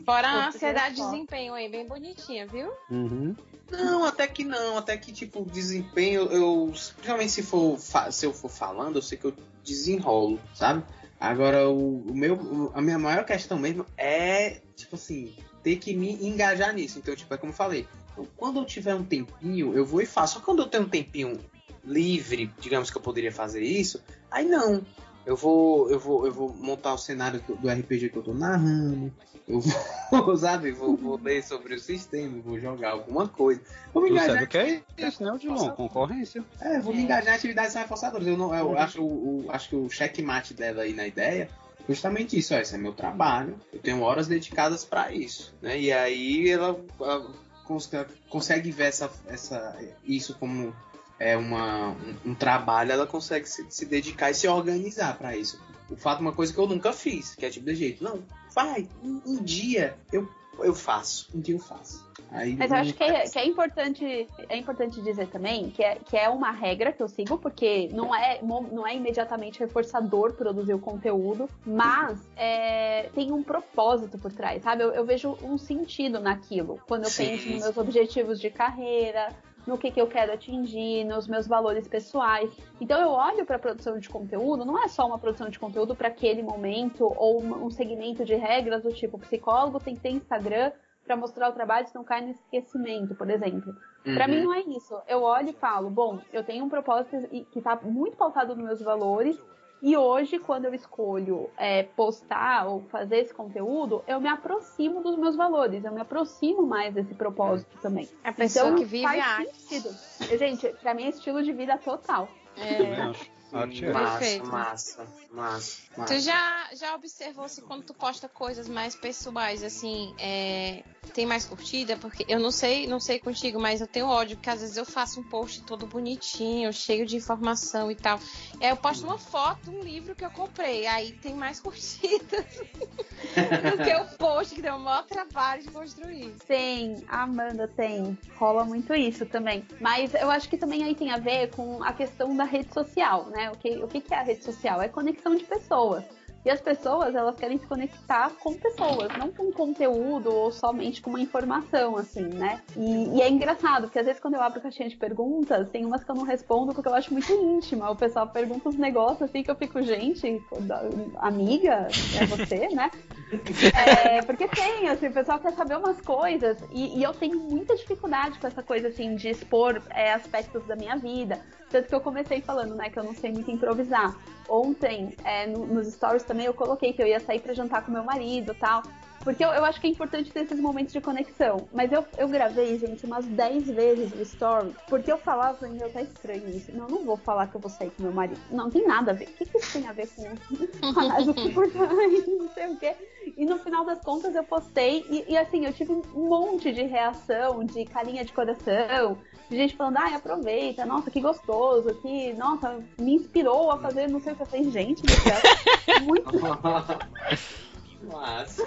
Speaker 5: Fora a ansiedade de desempenho aí, bem bonitinha, viu?
Speaker 4: Uhum.
Speaker 2: Não, até que não, até que tipo, desempenho, eu. Principalmente se for se eu for falando, eu sei que eu desenrolo, sabe? Agora o, o meu. a minha maior questão mesmo é, tipo assim, ter que me engajar nisso. Então, tipo, é como eu falei, eu- quando eu tiver um tempinho, eu vou e faço. Só quando eu tenho um tempinho livre, digamos que eu poderia fazer isso, aí não. Eu vou, eu vou, eu vou montar o cenário do, RPG que eu tô narrando. Eu vou, sabe, vou, vou ler sobre o sistema, vou jogar alguma coisa. Vou me engajar
Speaker 4: sabe o que é isso, né, Odilon? Concorrência.
Speaker 2: é, vou me engajar em atividades reforçadoras. Eu, não, eu acho, o, o- acho que o checkmate dela aí na ideia é justamente isso. Ó, esse é meu trabalho. Eu tenho horas dedicadas para isso. Né? E aí ela, ela cons- consegue ver essa, essa, isso como é uma, um, um trabalho. Ela consegue se, se dedicar e se organizar para isso. O fato é uma coisa que eu nunca fiz, que é tipo de jeito. Não, vai, um, um dia eu, eu faço. Um dia eu faço. Aí,
Speaker 7: Mas eu acho que é, que é importante é importante dizer também que é, que é uma regra que eu sigo, porque não é, não é imediatamente reforçador produzir o conteúdo, mas é, tem um propósito por trás, sabe? Eu, eu vejo um sentido naquilo. Quando eu
Speaker 2: Sim.
Speaker 7: penso nos meus objetivos de carreira, no que, que eu quero atingir, nos meus valores pessoais. Então eu olho para a produção de conteúdo, não é só uma produção de conteúdo para aquele momento ou um segmento de regras do tipo psicólogo tem que ter Instagram para mostrar o trabalho, senão cai no esquecimento, por exemplo. Pra
Speaker 2: Uhum.
Speaker 7: mim não é isso. Eu olho e falo, bom, eu tenho um propósito que tá muito pautado nos meus valores E hoje, quando eu escolho é, postar ou fazer esse conteúdo, eu me aproximo dos meus valores, eu me aproximo mais desse propósito também.
Speaker 5: A pessoa
Speaker 7: então,
Speaker 5: que vive
Speaker 7: faz
Speaker 5: a arte.
Speaker 7: sentido. Gente, pra mim é estilo de vida total.
Speaker 4: Também
Speaker 7: É,
Speaker 4: acho. Arte é.
Speaker 2: Massa,
Speaker 5: Perfeito.
Speaker 2: massa, massa,
Speaker 5: Tu
Speaker 2: massa.
Speaker 5: já, já observou se quando tu posta coisas mais pessoais, assim, é, tem mais curtida? Porque eu não sei, não sei contigo, mas eu tenho ódio, porque às vezes eu faço um post todo bonitinho, cheio de informação e tal. Aí eu posto uma foto um livro que eu comprei, aí tem mais curtidas do que o post que deu o maior trabalho de construir.
Speaker 7: A Amanda tem. Rola muito isso também. Mas eu acho que também aí tem a ver com a questão da rede social, né? O que, o que é a rede social? É conexão de pessoas. E as pessoas, elas querem se conectar com pessoas, não com conteúdo ou somente com uma informação, assim, né? E, e é engraçado, porque às vezes quando eu abro caixinha de perguntas, tem umas que eu não respondo porque eu acho muito íntima. O pessoal pergunta uns negócios assim que eu fico, gente, amiga, é você, né? É, porque tem, assim, o pessoal quer saber umas coisas e, e eu tenho muita dificuldade com essa coisa, assim, de expor é, aspectos da minha vida. Tanto que eu comecei falando, né, que eu não sei muito improvisar. Ontem, é, no- nos stories também, eu coloquei que eu ia sair pra jantar com meu marido e tal. Porque eu, eu acho que é importante ter esses momentos de conexão. Mas eu, eu gravei, gente, umas 10 vezes o story. Porque eu falava, meu, tá estranho isso. Não, não vou falar que eu vou sair com meu marido. Não, tem nada a ver. O que, que isso tem a ver com análise comportamento? Não sei o quê. E no final das contas eu postei. E, e, assim, eu tive um monte de reação, de carinha de coração. De gente falando, ai, aproveita, nossa, que gostoso, que, nossa, me inspirou a fazer não sei o que eu falei, gente do céu, muito
Speaker 2: Massa.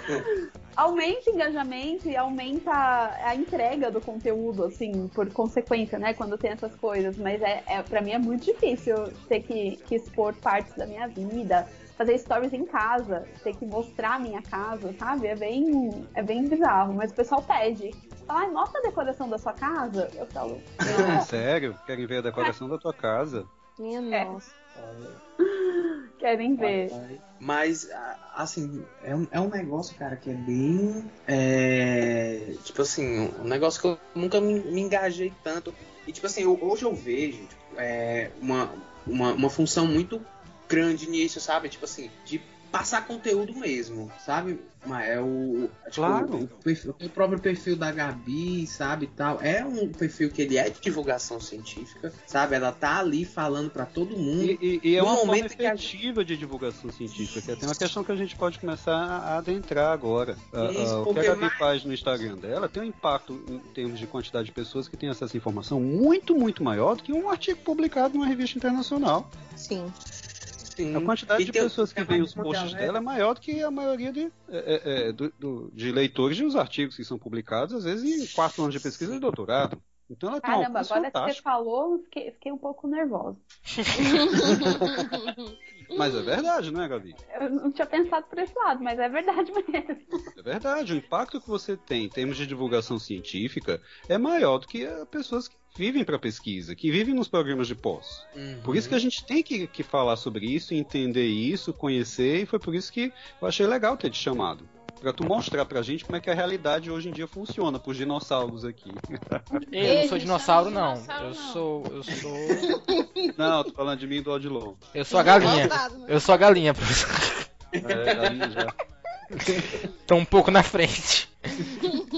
Speaker 7: aumenta o engajamento e aumenta a a entrega do conteúdo, assim, por consequência, né? Quando tem essas coisas. Mas é, é para mim é muito difícil ter que, que expor partes da minha vida, fazer stories em casa, ter que mostrar a minha casa, sabe? É bem, é bem bizarro. Mas o pessoal pede. Fala, "Ai, mostra a decoração da sua casa. Eu falo,
Speaker 4: Sério? Querem ver a decoração da tua casa?
Speaker 5: Minha
Speaker 7: É.
Speaker 5: nossa.
Speaker 7: querem ver.
Speaker 2: Mas, assim, é um, é um negócio, cara, que é bem. é, tipo assim, um negócio que eu nunca me, me engajei tanto. E, tipo assim, eu- hoje eu vejo tipo, é, uma, uma, uma função muito grande nisso, sabe? Tipo assim, de passar conteúdo mesmo, sabe? Mas é o. Tipo,
Speaker 4: Claro.
Speaker 2: O, perfil- o próprio perfil da Gabi, sabe? Tal. É um perfil que ele é de divulgação científica, sabe? Ela tá ali falando pra todo mundo.
Speaker 4: E, e- e é uma forma
Speaker 2: momento que a-
Speaker 4: efetiva de divulgação científica, que é até uma questão que a gente pode começar a adentrar agora.
Speaker 2: Isso,
Speaker 4: ah, o que a Gabi
Speaker 2: mais-
Speaker 4: faz no Instagram dela tem um impacto em termos de quantidade de pessoas que têm acesso à informação muito, muito maior do que um artigo publicado numa revista internacional.
Speaker 5: Sim.
Speaker 2: Sim.
Speaker 4: A quantidade
Speaker 2: E
Speaker 4: de
Speaker 2: tem-
Speaker 4: pessoas que veem os posts
Speaker 2: mundial, né?
Speaker 4: dela é maior do que a maioria de, é, é, é, do- do- de leitores de os artigos que são publicados, às vezes em quatro anos de pesquisa e doutorado. Então ela tem um
Speaker 7: Caramba,
Speaker 4: alcance
Speaker 7: agora que você
Speaker 4: fantástico.
Speaker 7: falou, eu fiquei, fiquei um pouco nervosa.
Speaker 4: Mas é verdade, não é, Gabi?
Speaker 7: Eu não tinha pensado por esse lado, mas é verdade mesmo.
Speaker 4: É verdade. O impacto que você tem em termos de divulgação científica é maior do que as pessoas que vivem para pesquisa, que vivem nos programas de pós.
Speaker 2: Uhum.
Speaker 4: Por isso que a gente tem que, que falar sobre isso, entender isso, conhecer, e foi por isso que eu achei legal ter te chamado. Pra tu mostrar pra gente como é que a realidade hoje em dia funciona, pros dinossauros aqui.
Speaker 6: Eu não sou dinossauro,
Speaker 5: não
Speaker 6: Eu
Speaker 5: não.
Speaker 6: sou. Eu sou.
Speaker 4: Não, tô falando de mim e do Odilon.
Speaker 6: Eu sou a galinha.
Speaker 5: Né?
Speaker 6: Eu sou a galinha, professor.
Speaker 4: É, galinha já.
Speaker 6: Tô um pouco na frente.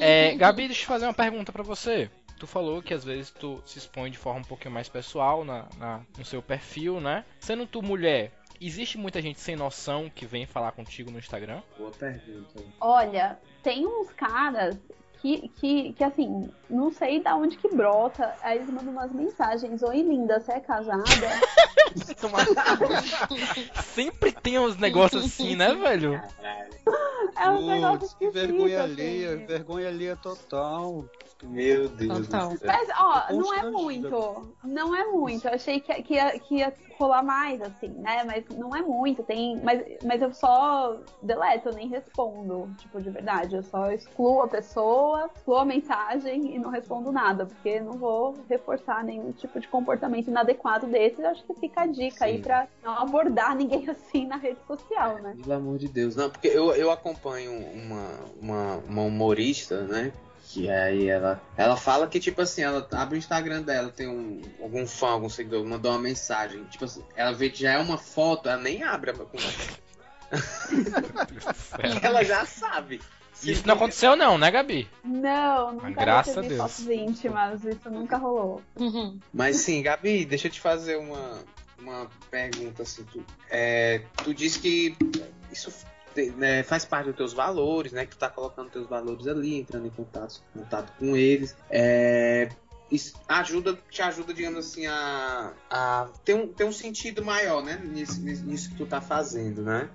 Speaker 6: É, Gabi, deixa eu fazer uma pergunta pra você. Tu falou que às vezes tu se expõe de forma um pouquinho mais pessoal na, na- no seu perfil, né? Sendo tu mulher, existe muita gente sem noção que vem falar contigo no Instagram?
Speaker 2: Boa pergunta.
Speaker 7: Olha, tem uns caras que, que, que assim, não sei da onde que brota. Aí eles mandam umas mensagens. Oi, linda, você é casada?
Speaker 6: Sempre tem uns negócios assim, né, velho?
Speaker 7: É um negócio
Speaker 4: que vergonha
Speaker 7: assim.
Speaker 4: alheia, vergonha alheia total.
Speaker 2: Meu Deus
Speaker 5: Total.
Speaker 2: do céu.
Speaker 7: Mas, ó, não é muito. Não é muito. Eu achei que, que, que ia rolar mais, assim, né? Mas não é muito. Tem, mas, mas eu só deleto, eu nem respondo. Tipo, de verdade. Eu só excluo a pessoa, excluo a mensagem e não respondo nada. Porque não vou reforçar nenhum tipo de comportamento inadequado desse. Eu acho que fica a dica aí
Speaker 2: Sim.
Speaker 7: pra não abordar ninguém assim na rede social, né?
Speaker 2: Pelo amor de Deus. Não, porque eu, eu acompanho uma, uma, uma humorista, né? Que aí ela, ela fala que, tipo assim, ela abre o Instagram dela, tem um, algum fã, algum seguidor, mandou uma mensagem. Tipo assim, ela vê que já é uma foto, ela nem abre a conversa. ela já sabe.
Speaker 6: Isso não aconteceu não, né, Gabi?
Speaker 7: Não, nunca
Speaker 6: graças
Speaker 7: recebi
Speaker 6: a Deus.
Speaker 7: fotos íntimas, isso nunca rolou.
Speaker 2: Mas sim, Gabi, deixa eu te fazer uma, uma pergunta assim. Tu, é, tu disse que isso né, faz parte dos teus valores, né? Que tu tá colocando teus valores ali, entrando em contato, contato com eles. É, ajuda, te ajuda, digamos assim, a, a ter, um, ter um sentido maior, né? Nisso, nisso- que tu tá fazendo, né?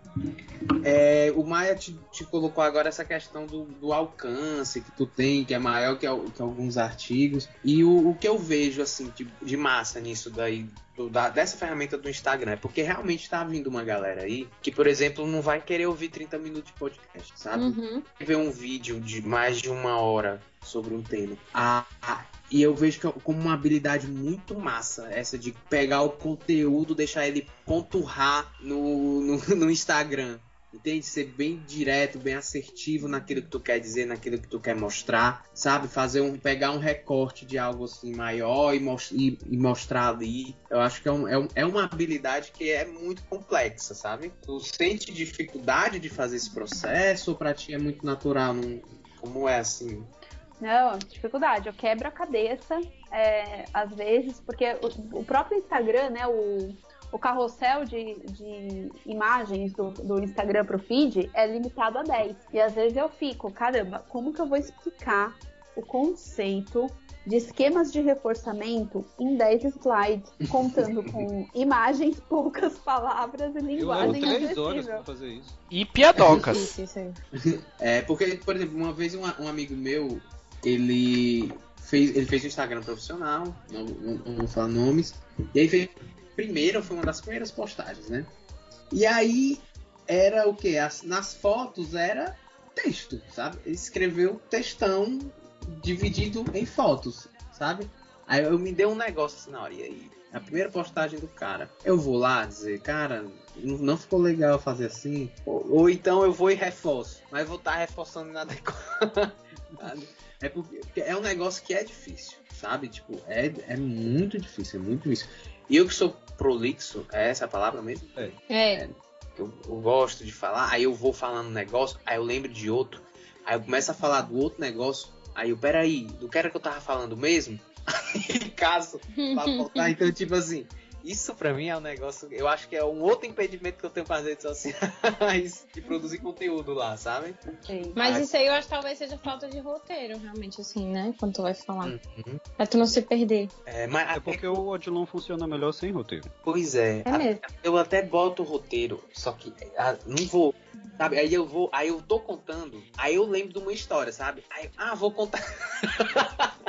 Speaker 2: É, o Maia te, te colocou agora essa questão do, do alcance que tu tem, que é maior que, que alguns artigos. E o, o que eu vejo, assim, de, de massa nisso daí, do- da- dessa ferramenta do Instagram, é porque realmente tá vindo uma galera aí que, por exemplo, não vai querer ouvir 30 minutos de podcast, sabe?
Speaker 5: Uhum.
Speaker 2: ver um vídeo de mais de uma hora sobre um tema. Ah, e eu vejo que é como uma habilidade muito massa essa de pegar o conteúdo, deixar ele pontuar no, no, no Instagram. Entende? Ser bem direto, bem assertivo naquilo que tu quer dizer, naquilo que tu quer mostrar, sabe? Fazer um, pegar um recorte de algo assim maior e, mos- e- e mostrar ali. Eu acho que é, um- é um- é uma habilidade que é muito complexa, sabe? Tu sente dificuldade de fazer esse processo ou pra ti é muito natural? Não- como é assim?
Speaker 7: Não, dificuldade. Eu quebro a cabeça, é, às vezes, porque o, o próprio Instagram, né, o, o carrossel de, de imagens do, do Instagram pro feed é limitado a 10. E às vezes eu fico, caramba, como que eu vou explicar o conceito de esquemas de reforçamento em 10 slides, contando com imagens, poucas palavras e
Speaker 4: Eu
Speaker 7: linguagem
Speaker 4: três horas pra fazer isso.
Speaker 6: E piadocas.
Speaker 5: Isso, isso aí.
Speaker 2: É, porque, por exemplo, uma vez um, um amigo meu, ele fez, ele fez um Instagram profissional, não, não, não vou falar nomes, e aí fez primeiro, foi uma das primeiras postagens, né? E aí era o que? nas fotos era texto, sabe? Ele escreveu textão dividido em fotos, sabe? Aí eu me deu um negócio assim na hora, e aí? A primeira postagem do cara, eu vou lá dizer, cara, não ficou legal fazer assim. Ou, ou então eu vou e reforço, mas vou estar reforçando inadequado. É porque é um negócio que é difícil, sabe? Tipo, é, é muito difícil, é muito difícil. E eu que sou prolixo, é essa a palavra mesmo?
Speaker 4: É.
Speaker 5: É.
Speaker 2: que eu, eu gosto de falar, aí eu vou falando um negócio, aí eu lembro de outro, aí eu começo a falar do outro negócio, aí eu, peraí, do que era que eu tava falando mesmo? Aí caso pra voltar, então tipo assim, isso pra mim é um negócio, eu acho que é um outro impedimento que eu tenho com as redes sociais de produzir conteúdo lá, sabe?
Speaker 7: Sim.
Speaker 5: Mas
Speaker 2: Ah.
Speaker 5: isso aí eu acho que talvez seja falta de roteiro, realmente, assim, né? Quando tu vai falar.
Speaker 2: Uhum.
Speaker 5: Pra tu não se perder.
Speaker 2: É, mas
Speaker 4: É porque o Odilon funciona melhor sem roteiro.
Speaker 2: Pois é.
Speaker 5: É
Speaker 2: A-
Speaker 5: mesmo.
Speaker 2: Eu até boto o roteiro, só que ah, não vou. Sabe? Aí eu vou, aí eu tô contando, aí eu lembro de uma história, sabe? Aí, ah, vou contar.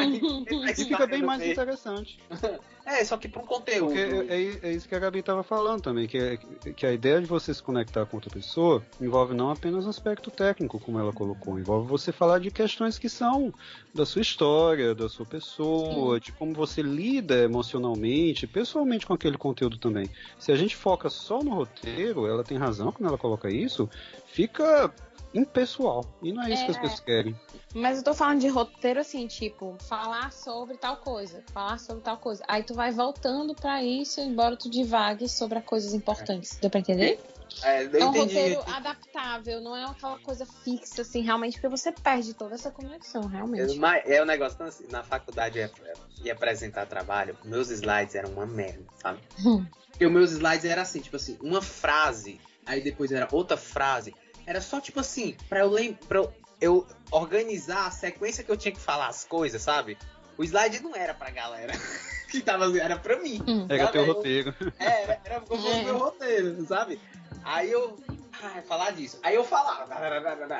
Speaker 4: E fica bem mais interessante.
Speaker 2: É, só que pra um conteúdo.
Speaker 4: Porque é, é- é isso que a Gabi estava falando também, que, é- que a ideia de você se conectar com outra pessoa envolve não apenas o aspecto técnico, como ela colocou, envolve você falar de questões que são da sua história, da sua pessoa, de como você lida emocionalmente, pessoalmente com aquele conteúdo também. Se a gente foca só no roteiro, ela tem razão quando ela coloca isso, fica impessoal. E não é isso que as
Speaker 5: É.
Speaker 4: pessoas querem.
Speaker 5: Mas eu tô falando de roteiro assim, tipo, falar sobre tal coisa, falar sobre tal coisa. Aí tu vai voltando pra isso, embora tu divague sobre as coisas importantes. Deu pra entender?
Speaker 2: É, eu
Speaker 5: É um
Speaker 2: entendi.
Speaker 5: roteiro adaptável, não é aquela coisa fixa, assim, realmente, porque você perde toda essa conexão, realmente.
Speaker 2: Mas é um negócio tão assim, na faculdade ia, ia apresentar trabalho, meus slides eram uma merda, sabe?
Speaker 5: Hum.
Speaker 2: Porque os meus slides eram assim, tipo assim, uma frase, aí depois era outra frase. Era só tipo assim, pra eu lembrar, eu organizar a sequência que eu tinha que falar as coisas, sabe? O slide não era pra galera que tava era pra mim.
Speaker 4: Pega
Speaker 2: sabe?
Speaker 4: teu
Speaker 2: Eu-
Speaker 4: roteiro.
Speaker 2: É, era, era como fosse
Speaker 5: É.
Speaker 2: meu roteiro, sabe? Aí eu. Ah, falar disso. Aí eu falava.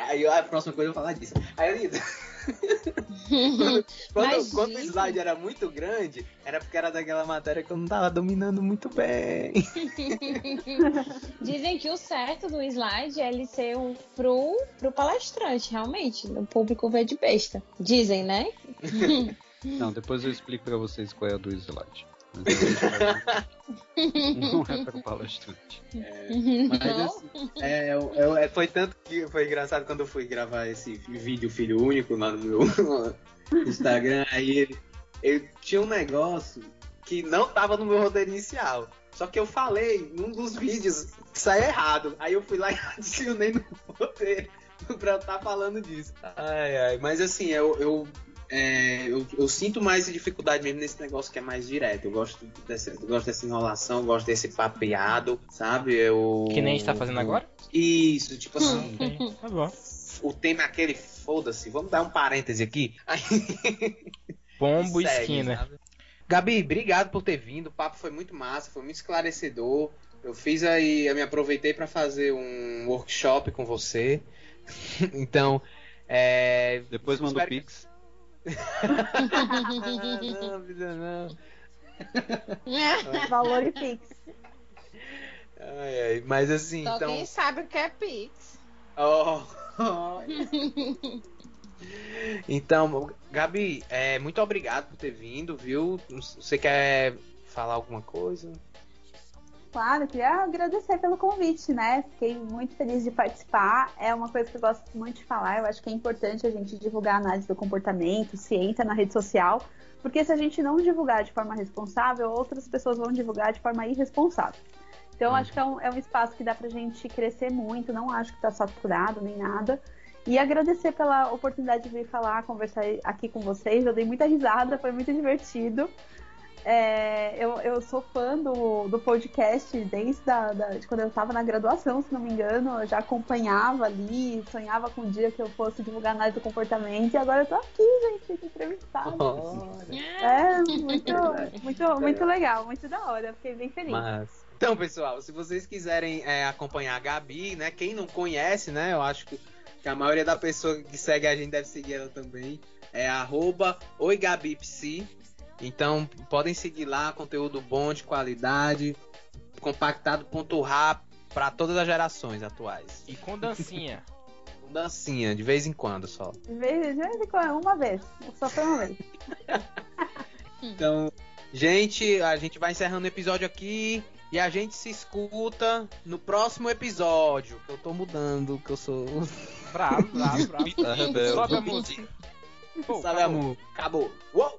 Speaker 2: Aí eu- a próxima coisa eu falar disso. Aí eu. Quando,
Speaker 5: Mas,
Speaker 2: quando o slide era muito grande, era porque era daquela matéria que eu não tava dominando muito bem.
Speaker 5: Dizem que o certo do slide é ele ser um pro, pro palestrante, realmente. O público vê de besta. Dizem, né?
Speaker 4: Não, depois eu explico pra vocês qual é a do slide. Não é para palestrante.
Speaker 2: Mas assim, é, eu- eu- é, foi tanto que foi engraçado quando eu fui gravar esse vídeo Filho Único lá no meu Instagram. Aí ele, ele tinha um negócio que não tava no meu roteiro inicial. Só que eu falei num dos vídeos que saiu errado. Aí eu fui lá e adicionei no roteiro pra eu estar falando disso. Ai, ai. Mas assim, eu, eu, é, eu, eu sinto mais dificuldade mesmo nesse negócio que é mais direto. Eu gosto dessa, eu gosto dessa enrolação, eu gosto desse papeado, sabe? Eu...
Speaker 6: Que nem a gente tá fazendo agora?
Speaker 2: Isso, tipo assim.
Speaker 6: Tá bom.
Speaker 2: O tema é aquele, foda-se, vamos dar um parêntese aqui.
Speaker 6: Bombo
Speaker 2: segue,
Speaker 6: esquina.
Speaker 2: sabe? Gabi, obrigado por ter vindo. O papo foi muito massa, foi muito esclarecedor. Eu fiz aí, eu me aproveitei para fazer um workshop com você. então, é.
Speaker 4: Depois manda o Pix.
Speaker 2: Não, vida não.
Speaker 7: Valor e fix.
Speaker 2: Ai, ai, mas assim,
Speaker 5: Só
Speaker 2: então.
Speaker 5: quem sabe o que é Pix.
Speaker 2: Oh, Então, Gabi, é, muito obrigado por ter vindo, viu? Você quer falar alguma coisa?
Speaker 7: Claro, queria agradecer pelo convite, né? Fiquei muito feliz de participar. É uma coisa que eu gosto muito de falar. Eu acho que é importante a gente divulgar a análise do comportamento, ciência na rede social, porque se a gente não divulgar de forma responsável, outras pessoas vão divulgar de forma irresponsável. Então, acho que é um, é um espaço que dá pra gente crescer muito. Não acho que tá saturado nem nada. E agradecer pela oportunidade de vir falar, conversar aqui com vocês. Eu dei muita risada, foi muito divertido. É, eu, eu sou fã do, do podcast desde a, da, de quando eu estava na graduação, se não me engano. Eu já acompanhava ali, sonhava com o dia que eu fosse divulgar análise do comportamento. E agora eu tô aqui, gente, entrevistada. É, muito, muito, muito legal, muito da hora. Fiquei bem feliz.
Speaker 2: Mas... Então, pessoal, se vocês quiserem é, acompanhar a Gabi, né? Quem não conhece, né? Eu acho que, que a maioria da pessoa que segue a gente deve seguir ela também. É arroba oigabipsi. Então, podem seguir lá, conteúdo bom, de qualidade, compactado, ponto rap, para todas as gerações atuais.
Speaker 6: E com dancinha.
Speaker 2: Com dancinha, de vez em quando só.
Speaker 7: De vez, de vez em quando, uma vez. Só foi uma vez.
Speaker 2: Então, gente, a gente vai encerrando o episódio aqui. E a gente se escuta no próximo episódio. Que eu tô mudando, que eu sou.
Speaker 6: Bravo, bravo, bravo. Sobe a música. Pô,
Speaker 2: Sabe,
Speaker 6: acabou.
Speaker 2: amor? Acabou. Uou!